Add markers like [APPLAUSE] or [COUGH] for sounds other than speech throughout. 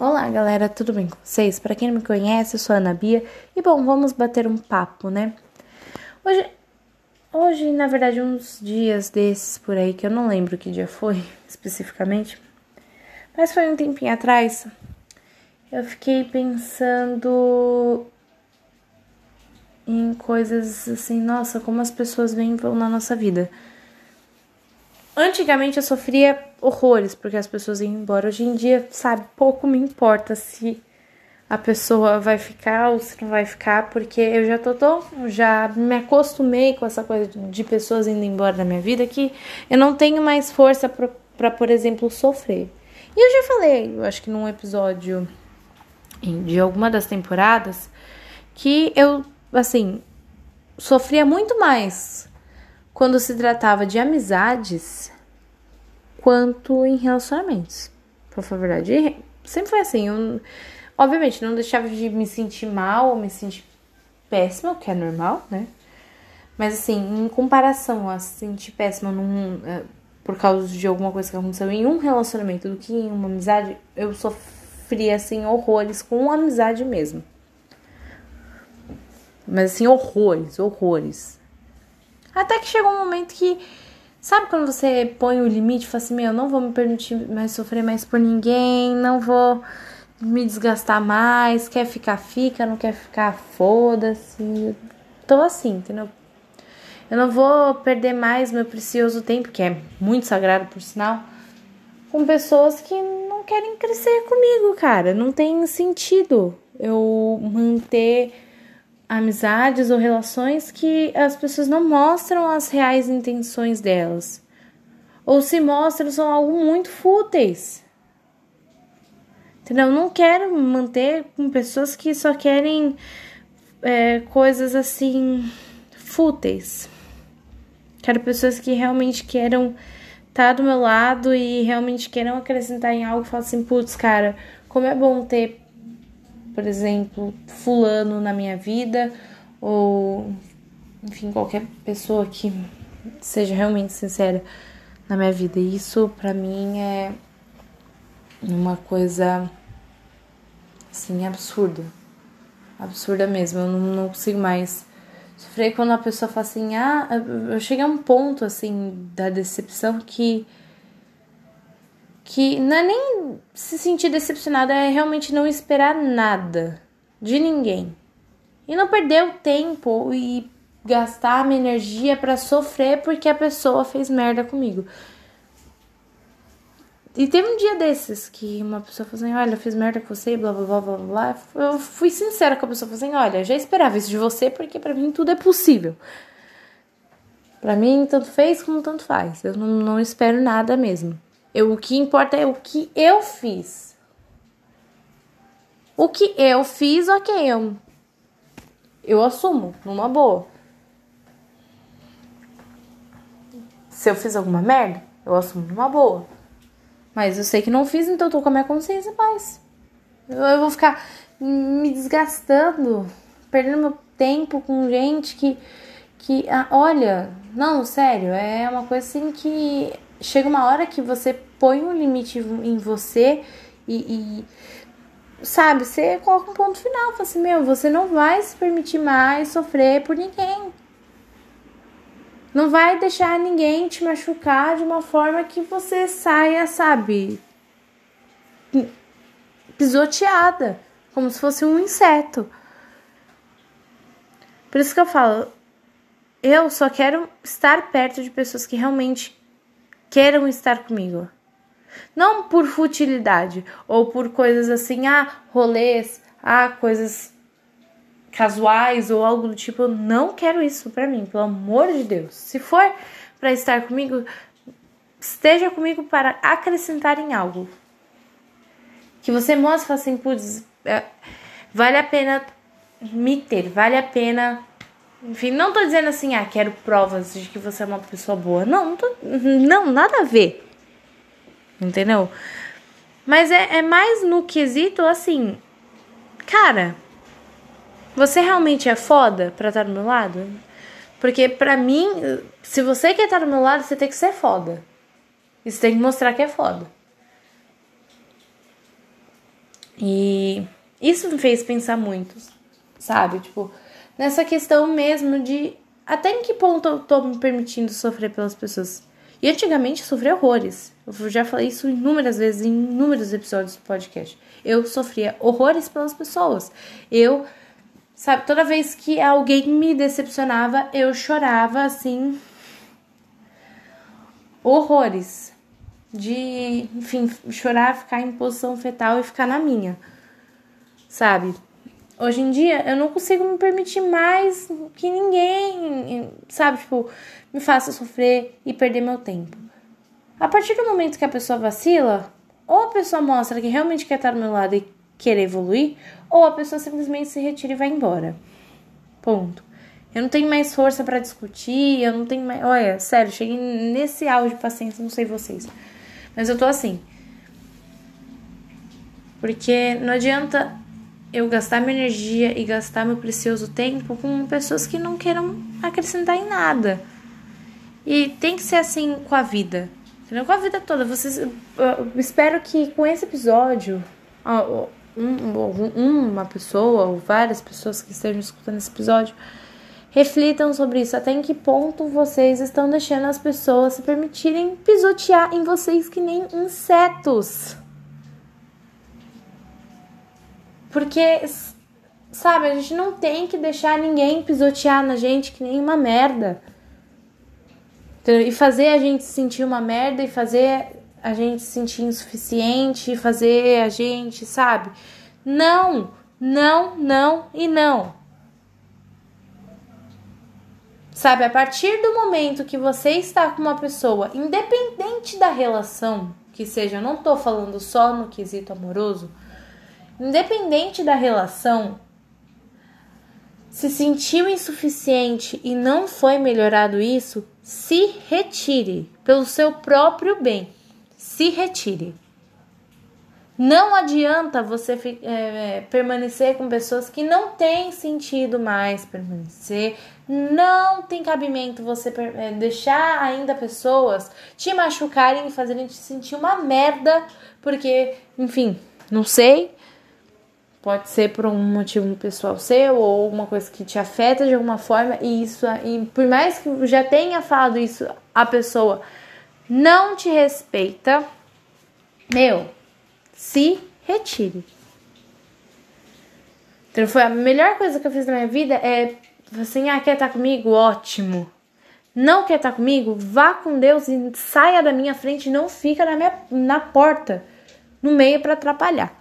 Olá, galera, tudo bem com vocês? Para quem não me conhece, eu sou a Ana Bia e bom, vamos bater um papo, né? Hoje, hoje, na verdade, uns dias desses por aí que eu não lembro que dia foi [LAUGHS] especificamente, mas foi um tempinho atrás. Eu fiquei pensando em coisas assim, nossa, como as pessoas vêm vão na nossa vida. Antigamente eu sofria horrores porque as pessoas iam embora. Hoje em dia, sabe, pouco me importa se a pessoa vai ficar ou se não vai ficar, porque eu já tô tão, já me acostumei com essa coisa de pessoas indo embora da minha vida que eu não tenho mais força para, por exemplo, sofrer. E eu já falei, eu acho que num episódio de alguma das temporadas, que eu, assim, sofria muito mais quando se tratava de amizades quanto em relacionamentos. Falar a verdade, sempre foi assim. Eu, obviamente, não deixava de me sentir mal ou me sentir péssima, o que é normal, né? Mas assim, em comparação a se sentir péssima num, é, por causa de alguma coisa que aconteceu em um relacionamento do que em uma amizade, eu sofria assim horrores com amizade mesmo. Mas assim, horrores, horrores. Até que chegou um momento que, sabe quando você põe o limite e fala assim: Meu, não vou me permitir mais sofrer mais por ninguém, não vou me desgastar mais, quer ficar, fica, não quer ficar, foda-se. Tô assim, entendeu? Eu não vou perder mais meu precioso tempo, que é muito sagrado por sinal, com pessoas que não querem crescer comigo, cara. Não tem sentido eu manter amizades ou relações que as pessoas não mostram as reais intenções delas. Ou se mostram, são algo muito fúteis. Entendeu? Eu não quero manter com pessoas que só querem é, coisas assim fúteis. Quero pessoas que realmente queiram estar tá do meu lado e realmente queiram acrescentar em algo falar assim, putz, cara, como é bom ter por exemplo, fulano na minha vida ou enfim, qualquer pessoa que seja realmente sincera na minha vida. Isso para mim é uma coisa assim absurda. Absurda mesmo. Eu não, consigo mais sofrer quando a pessoa fala assim: "Ah, eu cheguei a um ponto assim da decepção que que não é nem se sentir decepcionada, é realmente não esperar nada de ninguém. E não perder o tempo e gastar a minha energia para sofrer porque a pessoa fez merda comigo. E teve um dia desses que uma pessoa falou assim: Olha, eu fiz merda com você, blá blá blá blá blá. Eu fui sincera com a pessoa, falou assim: Olha, já esperava isso de você porque para mim tudo é possível. Para mim, tanto fez como tanto faz. Eu não, não espero nada mesmo. Eu, o que importa é o que eu fiz. O que eu fiz, ok, eu, eu assumo, numa boa. Se eu fiz alguma merda, eu assumo numa boa. Mas eu sei que não fiz, então eu tô com a minha consciência paz. Eu, eu vou ficar me desgastando, perdendo meu tempo com gente que. que ah, olha, não, sério, é uma coisa assim que chega uma hora que você põe um limite em você e, e sabe, você coloca um ponto final, fala assim, meu, você não vai se permitir mais sofrer por ninguém. Não vai deixar ninguém te machucar de uma forma que você saia, sabe, pisoteada, como se fosse um inseto. Por isso que eu falo, eu só quero estar perto de pessoas que realmente queiram estar comigo. Não por futilidade ou por coisas assim, ah, rolês, ah, coisas casuais ou algo do tipo. Eu não quero isso para mim, pelo amor de Deus. Se for para estar comigo, esteja comigo para acrescentar em algo. Que você mostre assim, putz, é, vale a pena me ter, vale a pena enfim, não tô dizendo assim, ah, quero provas de que você é uma pessoa boa. Não, não, tô, não nada a ver. Entendeu? Mas é, é mais no quesito assim, cara, você realmente é foda pra estar do meu lado? Porque pra mim, se você quer estar do meu lado, você tem que ser foda. E você tem que mostrar que é foda. E isso me fez pensar muito, sabe? Tipo, nessa questão mesmo de até em que ponto eu tô me permitindo sofrer pelas pessoas. E antigamente eu sofria horrores. Eu já falei isso inúmeras vezes em inúmeros episódios do podcast. Eu sofria horrores pelas pessoas. Eu, sabe, toda vez que alguém me decepcionava, eu chorava assim. Horrores. De, enfim, chorar, ficar em posição fetal e ficar na minha. Sabe? Hoje em dia eu não consigo me permitir mais que ninguém, sabe, tipo, me faça sofrer e perder meu tempo. A partir do momento que a pessoa vacila, ou a pessoa mostra que realmente quer estar do meu lado e querer evoluir, ou a pessoa simplesmente se retira e vai embora. Ponto. Eu não tenho mais força para discutir, eu não tenho mais. Olha, sério, cheguei nesse auge de paciência, não sei vocês. Mas eu tô assim. Porque não adianta eu gastar minha energia e gastar meu precioso tempo com pessoas que não queiram acrescentar em nada. E tem que ser assim com a vida. Entendeu? Com a vida toda. Vocês, eu espero que com esse episódio, um, uma pessoa ou várias pessoas que estejam escutando esse episódio reflitam sobre isso. Até em que ponto vocês estão deixando as pessoas se permitirem pisotear em vocês que nem insetos. Porque, sabe, a gente não tem que deixar ninguém pisotear na gente que nem uma merda. E fazer a gente sentir uma merda e fazer a gente se sentir insuficiente, fazer a gente, sabe? Não, não, não e não. Sabe, a partir do momento que você está com uma pessoa, independente da relação, que seja, eu não tô falando só no quesito amoroso, independente da relação, se sentiu insuficiente e não foi melhorado isso, se retire pelo seu próprio bem. Se retire. Não adianta você é, permanecer com pessoas que não têm sentido mais permanecer. Não tem cabimento você é, deixar ainda pessoas te machucarem e fazerem te sentir uma merda, porque, enfim, não sei, Pode ser por um motivo pessoal seu ou alguma coisa que te afeta de alguma forma e isso e por mais que já tenha falado isso a pessoa não te respeita, meu, se retire. Então foi a melhor coisa que eu fiz na minha vida é assim, ah, quer estar comigo? Ótimo. Não quer estar comigo? Vá com Deus e saia da minha frente, não fica na minha na porta, no meio para atrapalhar.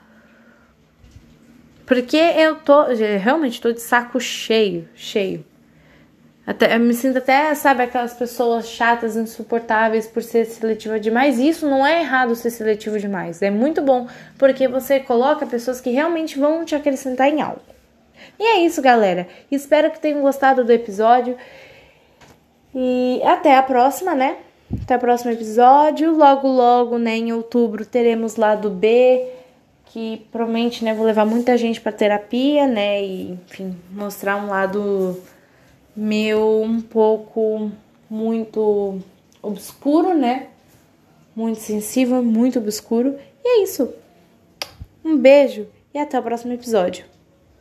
Porque eu tô, realmente tô de saco cheio, cheio. Até, eu me sinto até, sabe, aquelas pessoas chatas, insuportáveis por ser seletiva demais. Isso não é errado ser seletivo demais. É muito bom, porque você coloca pessoas que realmente vão te acrescentar em algo. E é isso, galera. Espero que tenham gostado do episódio. E até a próxima, né? Até o próximo episódio. Logo, logo, né, em outubro, teremos lado B que provavelmente, né, vou levar muita gente para terapia, né, e enfim, mostrar um lado meu um pouco muito obscuro, né? Muito sensível, muito obscuro. E é isso. Um beijo e até o próximo episódio.